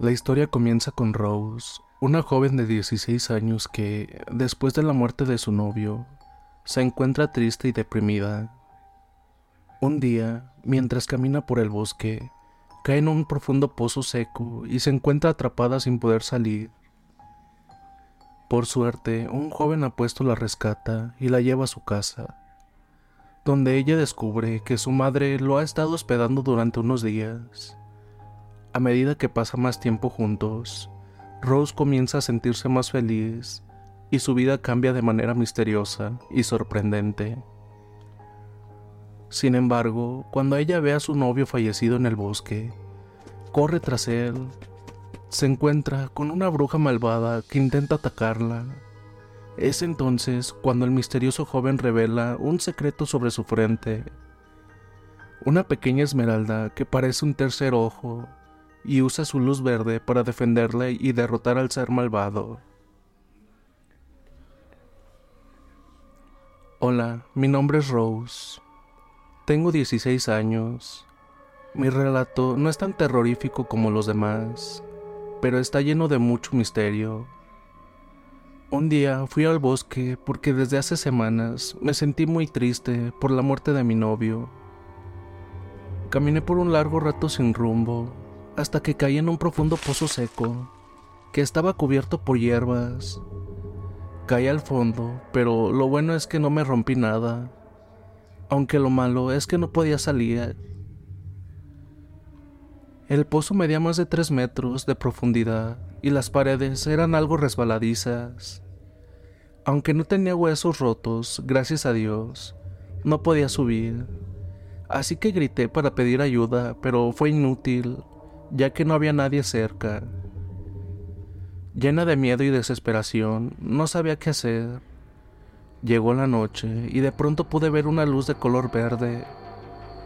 La historia comienza con Rose, una joven de 16 años que, después de la muerte de su novio, se encuentra triste y deprimida. Un día, mientras camina por el bosque, cae en un profundo pozo seco y se encuentra atrapada sin poder salir. Por suerte, un joven apuesto la rescata y la lleva a su casa, donde ella descubre que su madre lo ha estado hospedando durante unos días. A medida que pasa más tiempo juntos, Rose comienza a sentirse más feliz y su vida cambia de manera misteriosa y sorprendente. Sin embargo, cuando ella ve a su novio fallecido en el bosque, corre tras él, se encuentra con una bruja malvada que intenta atacarla. Es entonces cuando el misterioso joven revela un secreto sobre su frente, una pequeña esmeralda que parece un tercer ojo y usa su luz verde para defenderle y derrotar al ser malvado. Hola, mi nombre es Rose. Tengo 16 años. Mi relato no es tan terrorífico como los demás, pero está lleno de mucho misterio. Un día fui al bosque porque desde hace semanas me sentí muy triste por la muerte de mi novio. Caminé por un largo rato sin rumbo hasta que caí en un profundo pozo seco que estaba cubierto por hierbas. Caí al fondo, pero lo bueno es que no me rompí nada, aunque lo malo es que no podía salir. El pozo medía más de tres metros de profundidad y las paredes eran algo resbaladizas. Aunque no tenía huesos rotos, gracias a Dios, no podía subir. Así que grité para pedir ayuda, pero fue inútil, ya que no había nadie cerca. Llena de miedo y desesperación, no sabía qué hacer. Llegó la noche y de pronto pude ver una luz de color verde.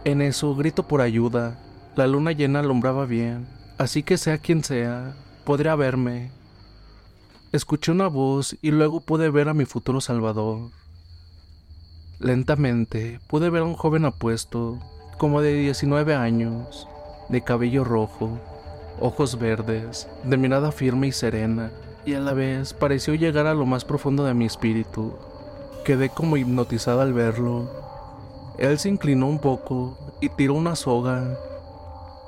En eso grito por ayuda. La luna llena alumbraba bien, así que sea quien sea, podría verme. Escuché una voz y luego pude ver a mi futuro salvador. Lentamente pude ver a un joven apuesto, como de 19 años, de cabello rojo, ojos verdes, de mirada firme y serena, y a la vez pareció llegar a lo más profundo de mi espíritu. Quedé como hipnotizada al verlo. Él se inclinó un poco y tiró una soga.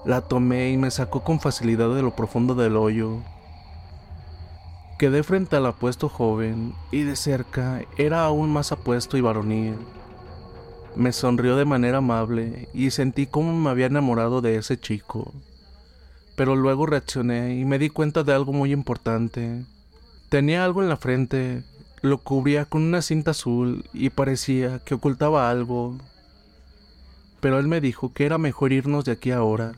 La tomé y me sacó con facilidad de lo profundo del hoyo. Quedé frente al apuesto joven y de cerca era aún más apuesto y varonil. Me sonrió de manera amable y sentí como me había enamorado de ese chico. Pero luego reaccioné y me di cuenta de algo muy importante. Tenía algo en la frente, lo cubría con una cinta azul y parecía que ocultaba algo. Pero él me dijo que era mejor irnos de aquí ahora.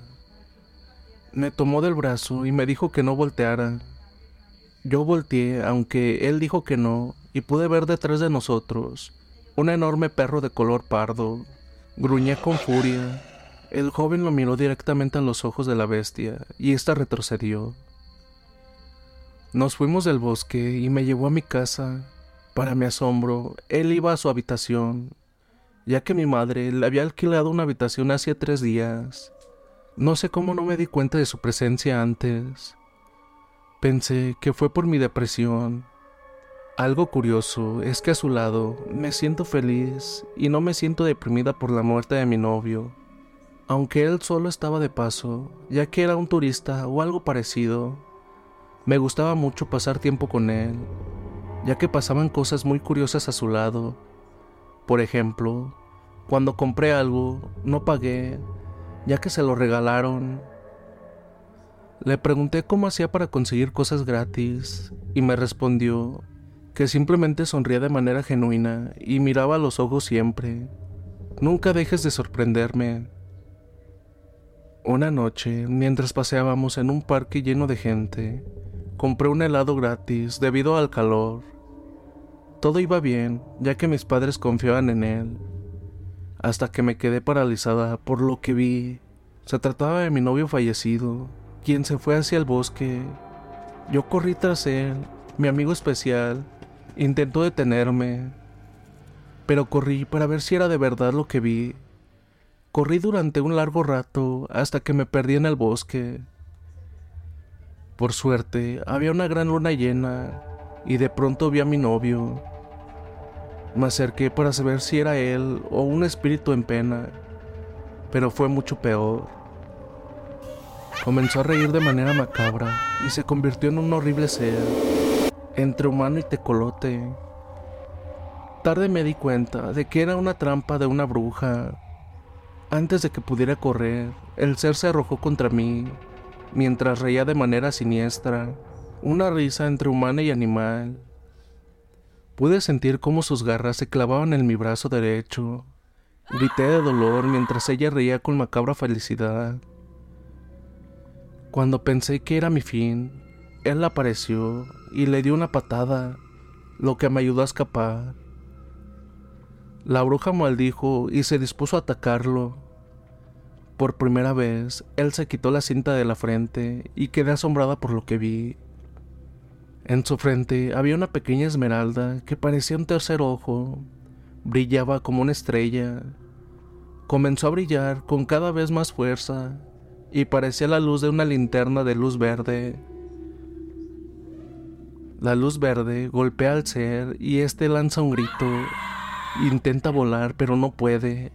Me tomó del brazo y me dijo que no volteara. Yo volteé, aunque él dijo que no, y pude ver detrás de nosotros un enorme perro de color pardo. Gruñía con furia. El joven lo miró directamente en los ojos de la bestia, y ésta retrocedió. Nos fuimos del bosque y me llevó a mi casa. Para mi asombro, él iba a su habitación, ya que mi madre le había alquilado una habitación hacía tres días. No sé cómo no me di cuenta de su presencia antes. Pensé que fue por mi depresión. Algo curioso es que a su lado me siento feliz y no me siento deprimida por la muerte de mi novio. Aunque él solo estaba de paso, ya que era un turista o algo parecido, me gustaba mucho pasar tiempo con él, ya que pasaban cosas muy curiosas a su lado. Por ejemplo, cuando compré algo, no pagué, ya que se lo regalaron. Le pregunté cómo hacía para conseguir cosas gratis y me respondió que simplemente sonría de manera genuina y miraba a los ojos siempre. Nunca dejes de sorprenderme. Una noche, mientras paseábamos en un parque lleno de gente, compré un helado gratis debido al calor. Todo iba bien, ya que mis padres confiaban en él, hasta que me quedé paralizada por lo que vi. Se trataba de mi novio fallecido, quien se fue hacia el bosque. Yo corrí tras él, mi amigo especial, intentó detenerme, pero corrí para ver si era de verdad lo que vi. Corrí durante un largo rato hasta que me perdí en el bosque. Por suerte, había una gran luna llena y de pronto vi a mi novio. Me acerqué para saber si era él o un espíritu en pena, pero fue mucho peor. Comenzó a reír de manera macabra y se convirtió en un horrible ser, entre humano y tecolote. Tarde me di cuenta de que era una trampa de una bruja antes de que pudiera correr, el ser se arrojó contra mí, mientras reía de manera siniestra, una risa entre humana y animal. Pude sentir cómo sus garras se clavaban en mi brazo derecho. Grité de dolor mientras ella reía con macabra felicidad. Cuando pensé que era mi fin, él apareció y le dio una patada, lo que me ayudó a escapar. La bruja maldijo y se dispuso a atacarlo. Por primera vez, él se quitó la cinta de la frente y quedé asombrada por lo que vi. En su frente había una pequeña esmeralda que parecía un tercer ojo. Brillaba como una estrella. Comenzó a brillar con cada vez más fuerza y parecía la luz de una linterna de luz verde. La luz verde golpea al ser y éste lanza un grito Intenta volar, pero no puede.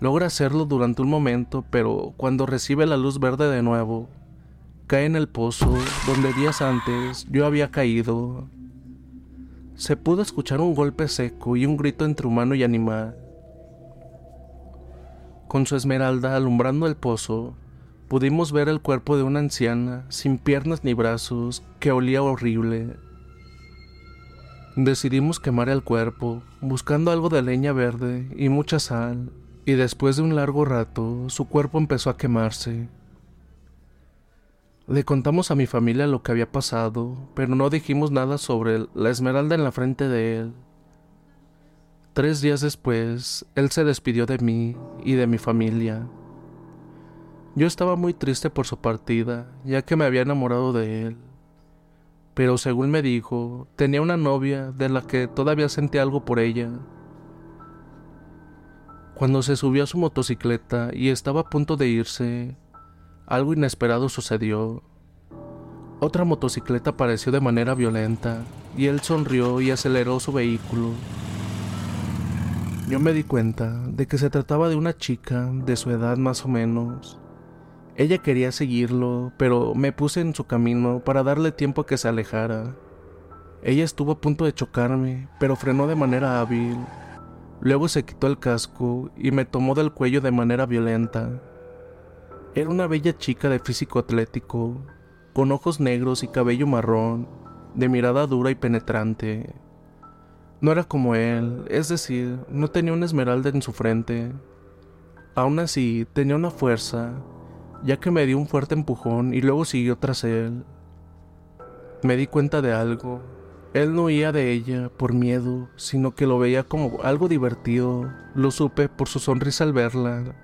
Logra hacerlo durante un momento, pero cuando recibe la luz verde de nuevo, cae en el pozo donde días antes yo había caído. Se pudo escuchar un golpe seco y un grito entre humano y animal. Con su esmeralda alumbrando el pozo, pudimos ver el cuerpo de una anciana sin piernas ni brazos que olía horrible. Decidimos quemar el cuerpo, buscando algo de leña verde y mucha sal, y después de un largo rato su cuerpo empezó a quemarse. Le contamos a mi familia lo que había pasado, pero no dijimos nada sobre la esmeralda en la frente de él. Tres días después, él se despidió de mí y de mi familia. Yo estaba muy triste por su partida, ya que me había enamorado de él pero según me dijo, tenía una novia de la que todavía sentía algo por ella. Cuando se subió a su motocicleta y estaba a punto de irse, algo inesperado sucedió. Otra motocicleta apareció de manera violenta y él sonrió y aceleró su vehículo. Yo me di cuenta de que se trataba de una chica de su edad más o menos, ella quería seguirlo, pero me puse en su camino para darle tiempo a que se alejara. Ella estuvo a punto de chocarme, pero frenó de manera hábil. Luego se quitó el casco y me tomó del cuello de manera violenta. Era una bella chica de físico atlético, con ojos negros y cabello marrón, de mirada dura y penetrante. No era como él, es decir, no tenía una esmeralda en su frente. Aún así, tenía una fuerza, ya que me dio un fuerte empujón y luego siguió tras él. Me di cuenta de algo. Él no huía de ella por miedo, sino que lo veía como algo divertido. Lo supe por su sonrisa al verla.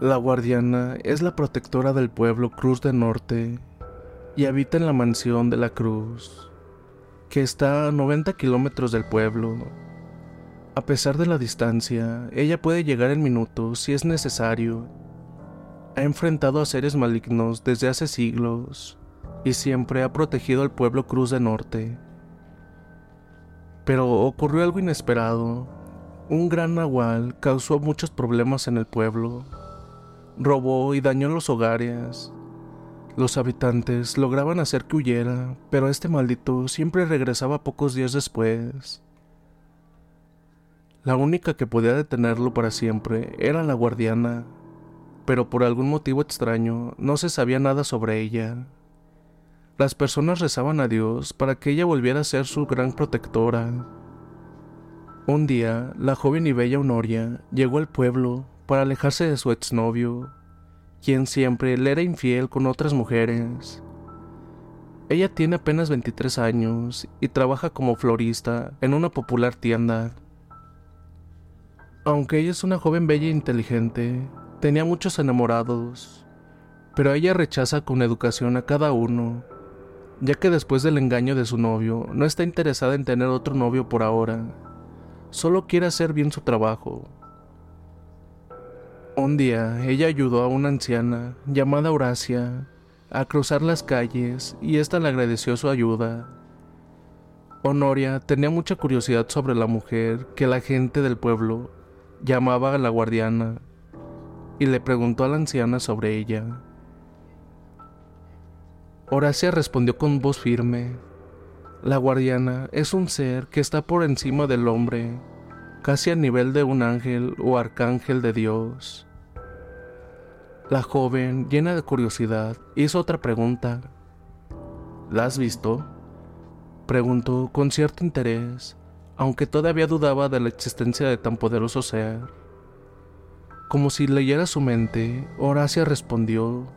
La guardiana es la protectora del pueblo Cruz del Norte y habita en la mansión de la Cruz que está a 90 kilómetros del pueblo. A pesar de la distancia, ella puede llegar en minutos si es necesario. Ha enfrentado a seres malignos desde hace siglos y siempre ha protegido al pueblo Cruz de Norte. Pero ocurrió algo inesperado. Un gran nahual causó muchos problemas en el pueblo. Robó y dañó los hogares. Los habitantes lograban hacer que huyera, pero este maldito siempre regresaba pocos días después. La única que podía detenerlo para siempre era la guardiana, pero por algún motivo extraño no se sabía nada sobre ella. Las personas rezaban a Dios para que ella volviera a ser su gran protectora. Un día, la joven y bella Honoria llegó al pueblo para alejarse de su exnovio, quien siempre le era infiel con otras mujeres. Ella tiene apenas 23 años y trabaja como florista en una popular tienda. Aunque ella es una joven bella e inteligente, tenía muchos enamorados, pero ella rechaza con educación a cada uno, ya que después del engaño de su novio no está interesada en tener otro novio por ahora, solo quiere hacer bien su trabajo. Un día ella ayudó a una anciana llamada Horacia a cruzar las calles y ésta le agradeció su ayuda. Honoria tenía mucha curiosidad sobre la mujer que la gente del pueblo llamaba a la guardiana y le preguntó a la anciana sobre ella. Horacia respondió con voz firme, la guardiana es un ser que está por encima del hombre, casi a nivel de un ángel o arcángel de Dios. La joven, llena de curiosidad, hizo otra pregunta. ¿La has visto? Preguntó con cierto interés, aunque todavía dudaba de la existencia de tan poderoso ser. Como si leyera su mente, Horacia respondió,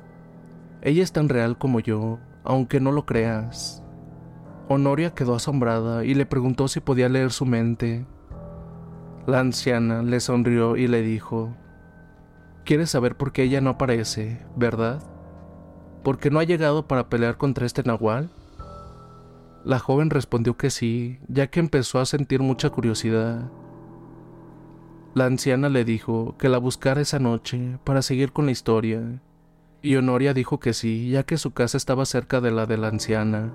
Ella es tan real como yo, aunque no lo creas. Honoria quedó asombrada y le preguntó si podía leer su mente. La anciana le sonrió y le dijo, ¿Quieres saber por qué ella no aparece, verdad? ¿Porque no ha llegado para pelear contra este nahual? La joven respondió que sí, ya que empezó a sentir mucha curiosidad. La anciana le dijo que la buscara esa noche para seguir con la historia, y Honoria dijo que sí, ya que su casa estaba cerca de la de la anciana.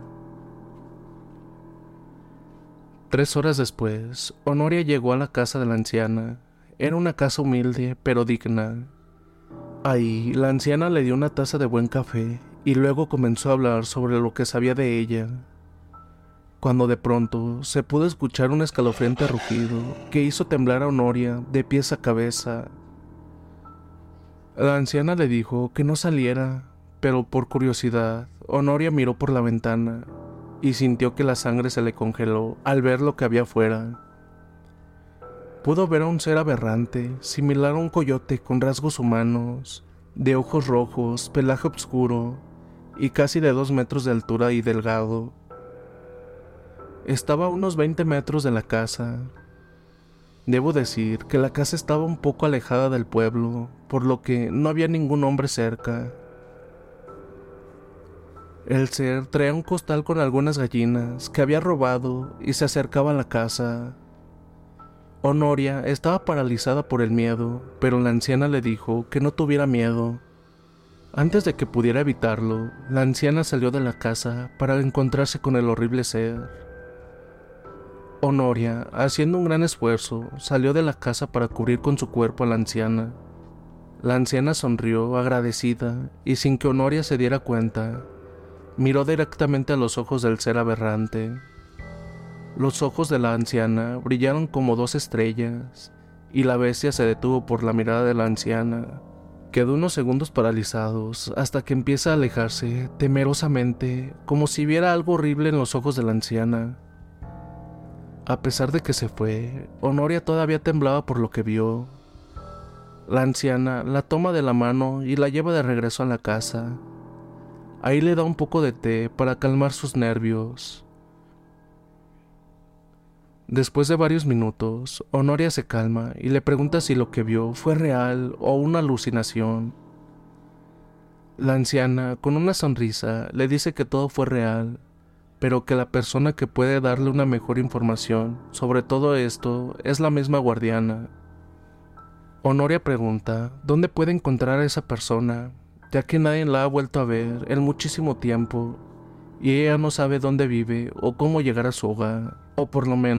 Tres horas después, Honoria llegó a la casa de la anciana. Era una casa humilde, pero digna. Ahí, la anciana le dio una taza de buen café y luego comenzó a hablar sobre lo que sabía de ella cuando de pronto se pudo escuchar un escalofriante rugido que hizo temblar a Honoria de pies a cabeza. La anciana le dijo que no saliera, pero por curiosidad, Honoria miró por la ventana y sintió que la sangre se le congeló al ver lo que había afuera. Pudo ver a un ser aberrante, similar a un coyote con rasgos humanos, de ojos rojos, pelaje oscuro y casi de dos metros de altura y delgado. Estaba a unos 20 metros de la casa. Debo decir que la casa estaba un poco alejada del pueblo, por lo que no había ningún hombre cerca. El ser traía un costal con algunas gallinas que había robado y se acercaba a la casa. Honoria estaba paralizada por el miedo, pero la anciana le dijo que no tuviera miedo. Antes de que pudiera evitarlo, la anciana salió de la casa para encontrarse con el horrible ser. Honoria, haciendo un gran esfuerzo, salió de la casa para cubrir con su cuerpo a la anciana. La anciana sonrió agradecida y sin que Honoria se diera cuenta, miró directamente a los ojos del ser aberrante. Los ojos de la anciana brillaron como dos estrellas y la bestia se detuvo por la mirada de la anciana. Quedó unos segundos paralizados hasta que empieza a alejarse temerosamente, como si viera algo horrible en los ojos de la anciana. A pesar de que se fue, Honoria todavía temblaba por lo que vio. La anciana la toma de la mano y la lleva de regreso a la casa. Ahí le da un poco de té para calmar sus nervios. Después de varios minutos, Honoria se calma y le pregunta si lo que vio fue real o una alucinación. La anciana, con una sonrisa, le dice que todo fue real pero que la persona que puede darle una mejor información sobre todo esto es la misma guardiana. Honoria pregunta dónde puede encontrar a esa persona, ya que nadie la ha vuelto a ver en muchísimo tiempo y ella no sabe dónde vive o cómo llegar a su hogar, o por lo menos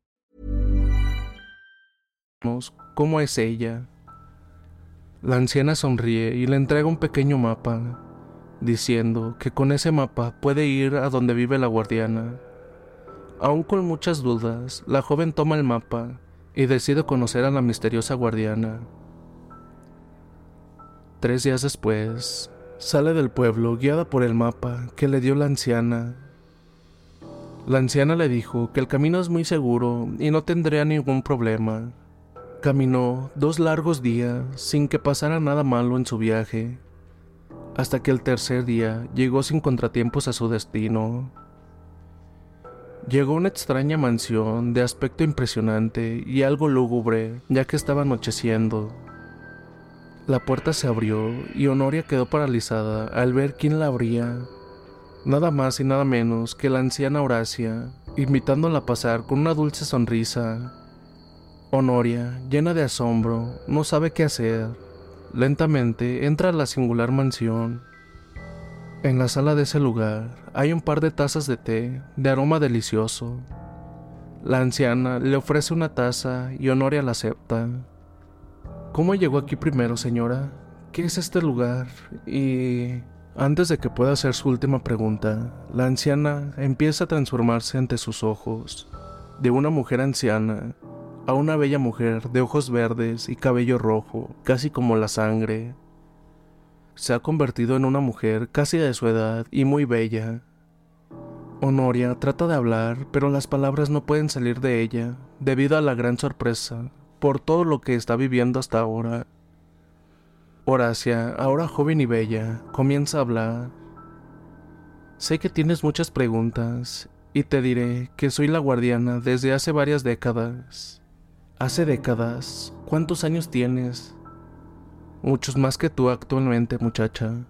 ¿Cómo es ella? La anciana sonríe y le entrega un pequeño mapa, diciendo que con ese mapa puede ir a donde vive la guardiana. Aún con muchas dudas, la joven toma el mapa y decide conocer a la misteriosa guardiana. Tres días después, sale del pueblo guiada por el mapa que le dio la anciana. La anciana le dijo que el camino es muy seguro y no tendría ningún problema. Caminó dos largos días sin que pasara nada malo en su viaje, hasta que el tercer día llegó sin contratiempos a su destino. Llegó a una extraña mansión de aspecto impresionante y algo lúgubre, ya que estaba anocheciendo. La puerta se abrió y Honoria quedó paralizada al ver quién la abría. Nada más y nada menos que la anciana Horacia, invitándola a pasar con una dulce sonrisa. Honoria, llena de asombro, no sabe qué hacer. Lentamente entra a la singular mansión. En la sala de ese lugar hay un par de tazas de té de aroma delicioso. La anciana le ofrece una taza y Honoria la acepta. ¿Cómo llegó aquí primero, señora? ¿Qué es este lugar? Y... Antes de que pueda hacer su última pregunta, la anciana empieza a transformarse ante sus ojos, de una mujer anciana a una bella mujer de ojos verdes y cabello rojo, casi como la sangre. Se ha convertido en una mujer casi de su edad y muy bella. Honoria trata de hablar, pero las palabras no pueden salir de ella, debido a la gran sorpresa por todo lo que está viviendo hasta ahora. Horacia, ahora joven y bella, comienza a hablar. Sé que tienes muchas preguntas, y te diré que soy la guardiana desde hace varias décadas. Hace décadas, ¿cuántos años tienes? Muchos más que tú actualmente, muchacha.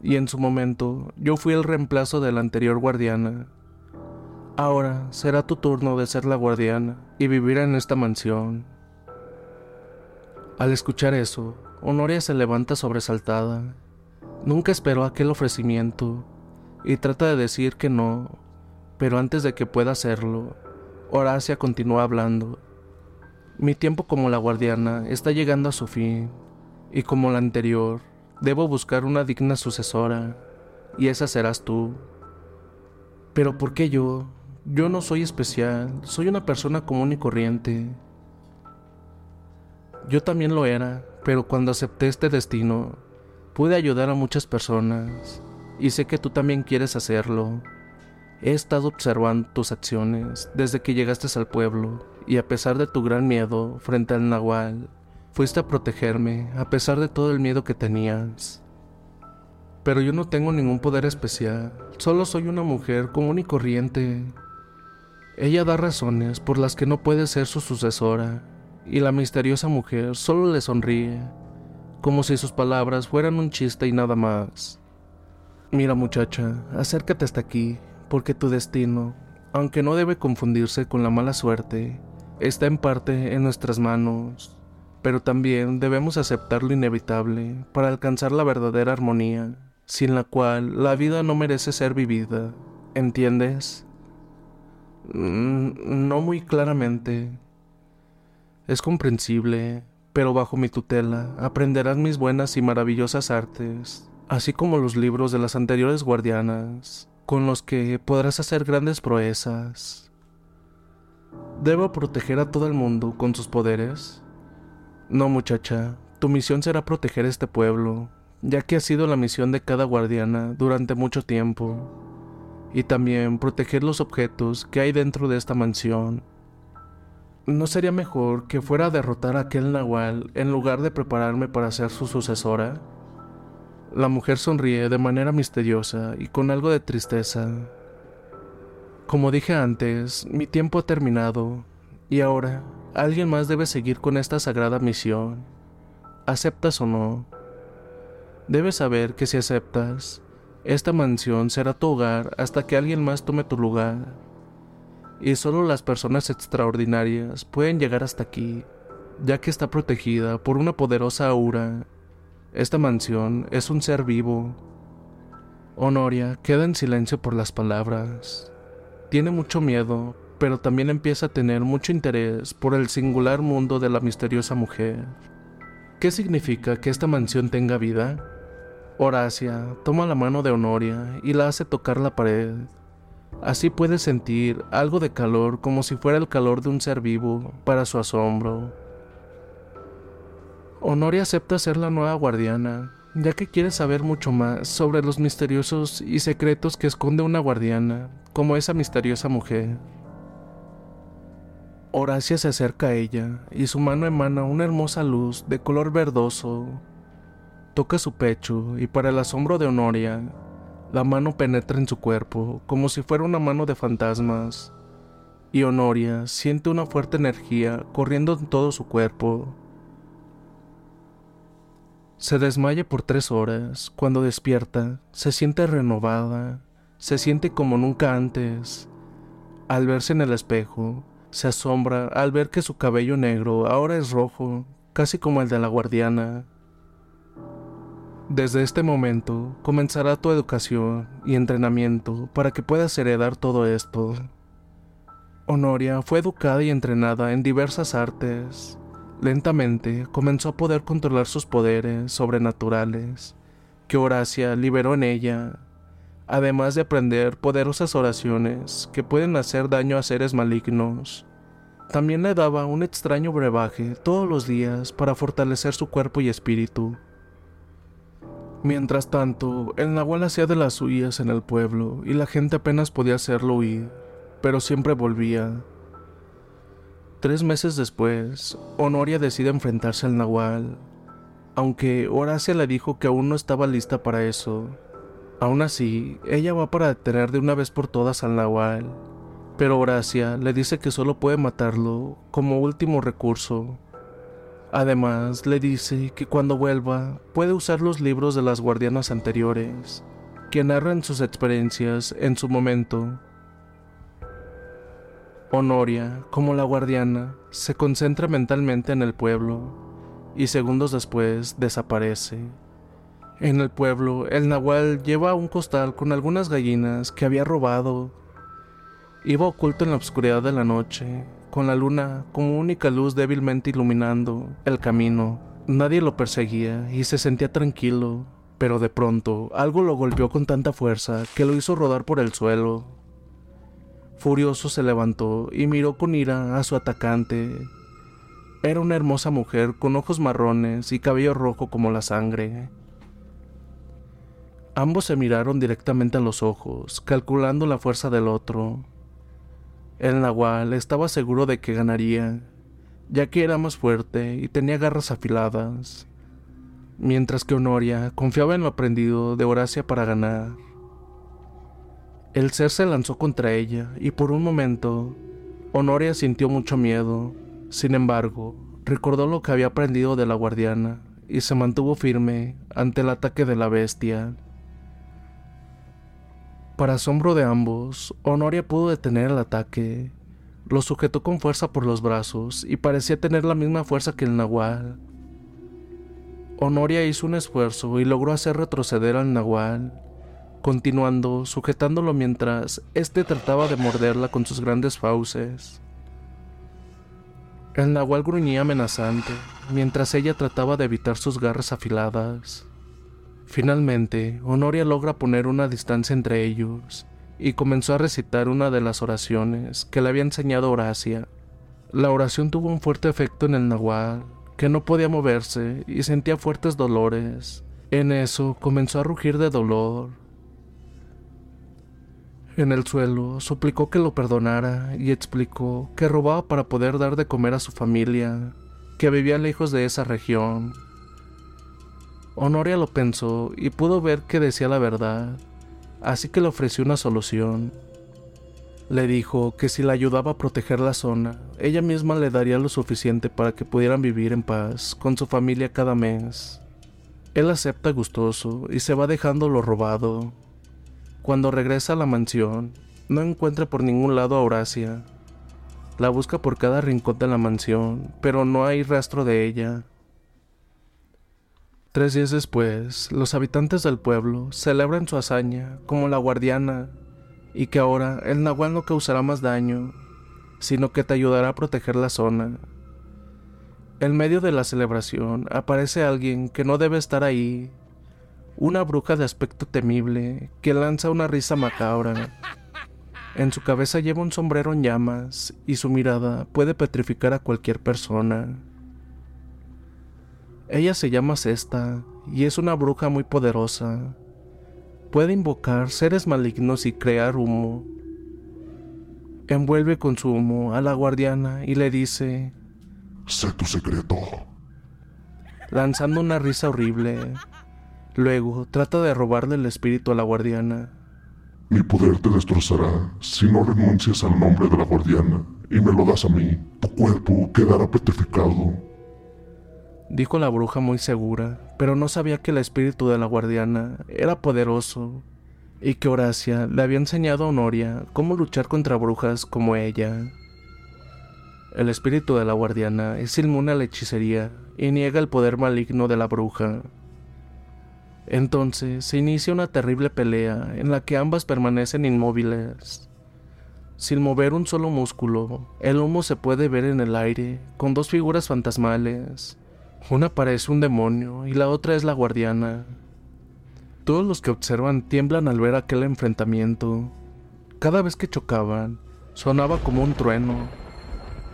Y en su momento, yo fui el reemplazo de la anterior guardiana. Ahora será tu turno de ser la guardiana y vivir en esta mansión. Al escuchar eso, Honoria se levanta sobresaltada. Nunca esperó aquel ofrecimiento y trata de decir que no, pero antes de que pueda hacerlo, Horacia continúa hablando. Mi tiempo como la guardiana está llegando a su fin, y como la anterior, debo buscar una digna sucesora, y esa serás tú. Pero ¿por qué yo? Yo no soy especial, soy una persona común y corriente. Yo también lo era, pero cuando acepté este destino, pude ayudar a muchas personas, y sé que tú también quieres hacerlo. He estado observando tus acciones desde que llegaste al pueblo, y a pesar de tu gran miedo frente al nahual, fuiste a protegerme a pesar de todo el miedo que tenías. pero yo no tengo ningún poder especial, solo soy una mujer común y corriente. Ella da razones por las que no puede ser su sucesora, y la misteriosa mujer solo le sonríe, como si sus palabras fueran un chiste y nada más. Mira muchacha, acércate hasta aquí, porque tu destino, aunque no debe confundirse con la mala suerte, está en parte en nuestras manos, pero también debemos aceptar lo inevitable para alcanzar la verdadera armonía, sin la cual la vida no merece ser vivida. ¿Entiendes? Mm, no muy claramente. Es comprensible, pero bajo mi tutela aprenderás mis buenas y maravillosas artes, así como los libros de las anteriores guardianas, con los que podrás hacer grandes proezas. ¿Debo proteger a todo el mundo con sus poderes? No, muchacha, tu misión será proteger este pueblo, ya que ha sido la misión de cada guardiana durante mucho tiempo, y también proteger los objetos que hay dentro de esta mansión. ¿No sería mejor que fuera a derrotar a aquel nahual en lugar de prepararme para ser su sucesora? La mujer sonríe de manera misteriosa y con algo de tristeza. Como dije antes, mi tiempo ha terminado y ahora alguien más debe seguir con esta sagrada misión. ¿Aceptas o no? Debes saber que si aceptas, esta mansión será tu hogar hasta que alguien más tome tu lugar. Y solo las personas extraordinarias pueden llegar hasta aquí, ya que está protegida por una poderosa aura. Esta mansión es un ser vivo. Honoria queda en silencio por las palabras. Tiene mucho miedo, pero también empieza a tener mucho interés por el singular mundo de la misteriosa mujer. ¿Qué significa que esta mansión tenga vida? Horacia toma la mano de Honoria y la hace tocar la pared. Así puede sentir algo de calor como si fuera el calor de un ser vivo para su asombro. Honoria acepta ser la nueva guardiana, ya que quiere saber mucho más sobre los misteriosos y secretos que esconde una guardiana, como esa misteriosa mujer. Horacia se acerca a ella y su mano emana una hermosa luz de color verdoso. Toca su pecho y para el asombro de Honoria, la mano penetra en su cuerpo como si fuera una mano de fantasmas. Y Honoria siente una fuerte energía corriendo en todo su cuerpo. Se desmaya por tres horas. Cuando despierta, se siente renovada, se siente como nunca antes. Al verse en el espejo, se asombra al ver que su cabello negro ahora es rojo, casi como el de la guardiana. Desde este momento comenzará tu educación y entrenamiento para que puedas heredar todo esto. Honoria fue educada y entrenada en diversas artes, Lentamente comenzó a poder controlar sus poderes sobrenaturales, que Horacia liberó en ella, además de aprender poderosas oraciones que pueden hacer daño a seres malignos. También le daba un extraño brebaje todos los días para fortalecer su cuerpo y espíritu. Mientras tanto, el Nahual hacía de las suyas en el pueblo y la gente apenas podía hacerlo huir, pero siempre volvía, Tres meses después, Honoria decide enfrentarse al Nahual, aunque Horacia le dijo que aún no estaba lista para eso. Aún así, ella va para detener de una vez por todas al Nahual, pero Horacia le dice que solo puede matarlo como último recurso. Además, le dice que cuando vuelva puede usar los libros de las guardianas anteriores, que narran sus experiencias en su momento Honoria, como la guardiana, se concentra mentalmente en el pueblo y segundos después desaparece. En el pueblo, el nahual lleva un costal con algunas gallinas que había robado. Iba oculto en la oscuridad de la noche, con la luna como única luz débilmente iluminando el camino. Nadie lo perseguía y se sentía tranquilo, pero de pronto algo lo golpeó con tanta fuerza que lo hizo rodar por el suelo. Furioso se levantó y miró con ira a su atacante. Era una hermosa mujer con ojos marrones y cabello rojo como la sangre. Ambos se miraron directamente a los ojos, calculando la fuerza del otro. El nahual estaba seguro de que ganaría, ya que era más fuerte y tenía garras afiladas. mientras que Honoria confiaba en lo aprendido de Horacia para ganar. El ser se lanzó contra ella y por un momento Honoria sintió mucho miedo. Sin embargo, recordó lo que había aprendido de la guardiana y se mantuvo firme ante el ataque de la bestia. Para asombro de ambos, Honoria pudo detener el ataque. Lo sujetó con fuerza por los brazos y parecía tener la misma fuerza que el nahual. Honoria hizo un esfuerzo y logró hacer retroceder al nahual, continuando sujetándolo mientras éste trataba de morderla con sus grandes fauces. El nahual gruñía amenazante, mientras ella trataba de evitar sus garras afiladas. Finalmente, Honoria logra poner una distancia entre ellos y comenzó a recitar una de las oraciones que le había enseñado Horacia. La oración tuvo un fuerte efecto en el nahual, que no podía moverse y sentía fuertes dolores. En eso comenzó a rugir de dolor. En el suelo suplicó que lo perdonara y explicó que robaba para poder dar de comer a su familia, que vivía lejos de esa región. Honoria lo pensó y pudo ver que decía la verdad, así que le ofreció una solución. Le dijo que si la ayudaba a proteger la zona, ella misma le daría lo suficiente para que pudieran vivir en paz con su familia cada mes. Él acepta gustoso y se va dejando lo robado. Cuando regresa a la mansión, no encuentra por ningún lado a Horacia. La busca por cada rincón de la mansión, pero no hay rastro de ella. Tres días después, los habitantes del pueblo celebran su hazaña como la guardiana y que ahora el nahual no causará más daño, sino que te ayudará a proteger la zona. En medio de la celebración aparece alguien que no debe estar ahí una bruja de aspecto temible que lanza una risa macabra. En su cabeza lleva un sombrero en llamas y su mirada puede petrificar a cualquier persona. Ella se llama Cesta y es una bruja muy poderosa. Puede invocar seres malignos y crear humo. Envuelve con su humo a la guardiana y le dice, Sé tu secreto. Lanzando una risa horrible, Luego trata de robarle el espíritu a la guardiana. Mi poder te destrozará si no renuncias al nombre de la guardiana y me lo das a mí. Tu cuerpo quedará petrificado. Dijo la bruja muy segura, pero no sabía que el espíritu de la guardiana era poderoso y que Horacia le había enseñado a Honoria cómo luchar contra brujas como ella. El espíritu de la guardiana es inmune a la hechicería y niega el poder maligno de la bruja. Entonces se inicia una terrible pelea en la que ambas permanecen inmóviles. Sin mover un solo músculo, el humo se puede ver en el aire con dos figuras fantasmales. Una parece un demonio y la otra es la guardiana. Todos los que observan tiemblan al ver aquel enfrentamiento. Cada vez que chocaban, sonaba como un trueno.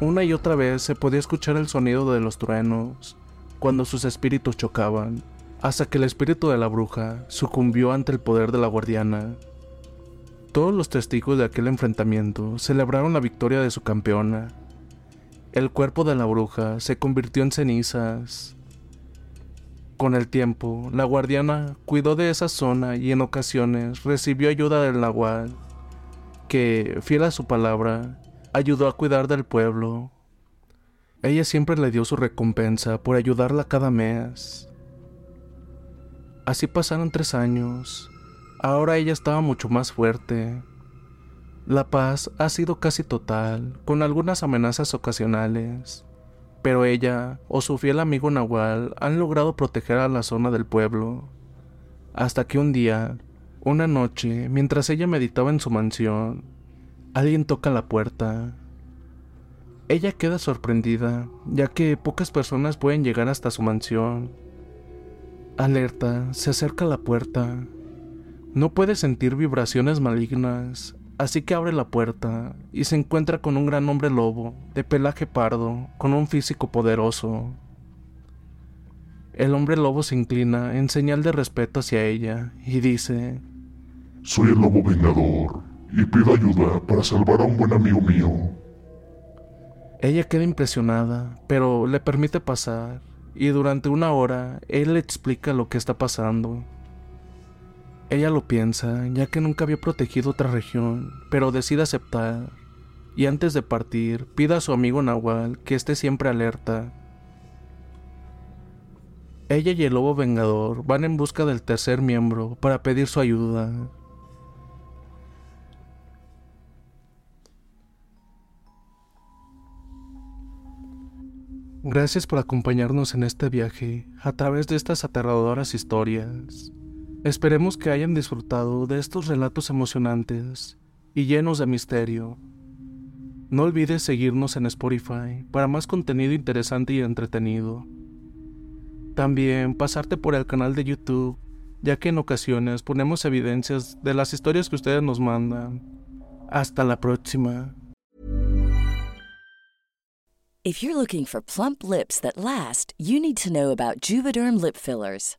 Una y otra vez se podía escuchar el sonido de los truenos cuando sus espíritus chocaban hasta que el espíritu de la bruja sucumbió ante el poder de la guardiana. Todos los testigos de aquel enfrentamiento celebraron la victoria de su campeona. El cuerpo de la bruja se convirtió en cenizas. Con el tiempo, la guardiana cuidó de esa zona y en ocasiones recibió ayuda del nahual, que, fiel a su palabra, ayudó a cuidar del pueblo. Ella siempre le dio su recompensa por ayudarla cada mes. Así pasaron tres años. Ahora ella estaba mucho más fuerte. La paz ha sido casi total, con algunas amenazas ocasionales, pero ella o su fiel amigo Nahual han logrado proteger a la zona del pueblo. Hasta que un día, una noche, mientras ella meditaba en su mansión, alguien toca la puerta. Ella queda sorprendida, ya que pocas personas pueden llegar hasta su mansión Alerta, se acerca a la puerta. No puede sentir vibraciones malignas, así que abre la puerta y se encuentra con un gran hombre lobo, de pelaje pardo, con un físico poderoso. El hombre lobo se inclina en señal de respeto hacia ella y dice, Soy el lobo vengador y pido ayuda para salvar a un buen amigo mío. Ella queda impresionada, pero le permite pasar y durante una hora él le explica lo que está pasando. Ella lo piensa, ya que nunca había protegido otra región, pero decide aceptar. Y antes de partir, pide a su amigo Nahual que esté siempre alerta. Ella y el lobo vengador van en busca del tercer miembro para pedir su ayuda. Gracias por acompañarnos en este viaje a través de estas aterradoras historias. Esperemos que hayan disfrutado de estos relatos emocionantes y llenos de misterio. No olvides seguirnos en Spotify para más contenido interesante y entretenido. También pasarte por el canal de YouTube, ya que en ocasiones ponemos evidencias de las historias que ustedes nos mandan. Hasta la próxima. If you're looking for plump lips that last, you need to know about Juvederm lip fillers.